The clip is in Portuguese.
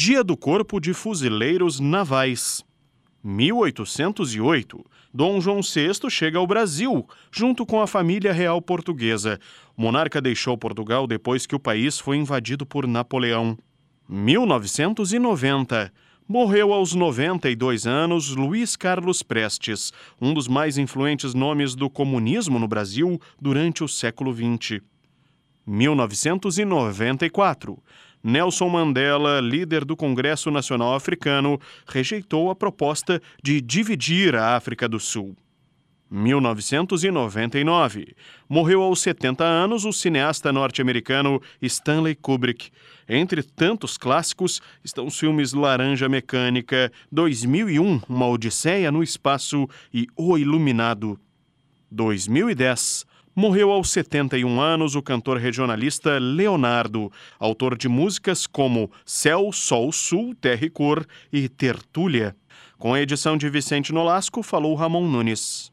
Dia do Corpo de Fuzileiros Navais. 1808. Dom João VI chega ao Brasil, junto com a família real portuguesa. O monarca deixou Portugal depois que o país foi invadido por Napoleão. 1990. Morreu aos 92 anos Luiz Carlos Prestes, um dos mais influentes nomes do comunismo no Brasil durante o século XX. 1994. Nelson Mandela, líder do Congresso Nacional Africano, rejeitou a proposta de dividir a África do Sul. 1999. Morreu aos 70 anos o cineasta norte-americano Stanley Kubrick. Entre tantos clássicos estão os filmes Laranja Mecânica, 2001, Uma Odisseia no Espaço e O Iluminado. 2010. Morreu aos 71 anos o cantor regionalista Leonardo, autor de músicas como Céu, Sol, Sul, Terra e Cor e Tertúlia. Com a edição de Vicente Nolasco, falou Ramon Nunes.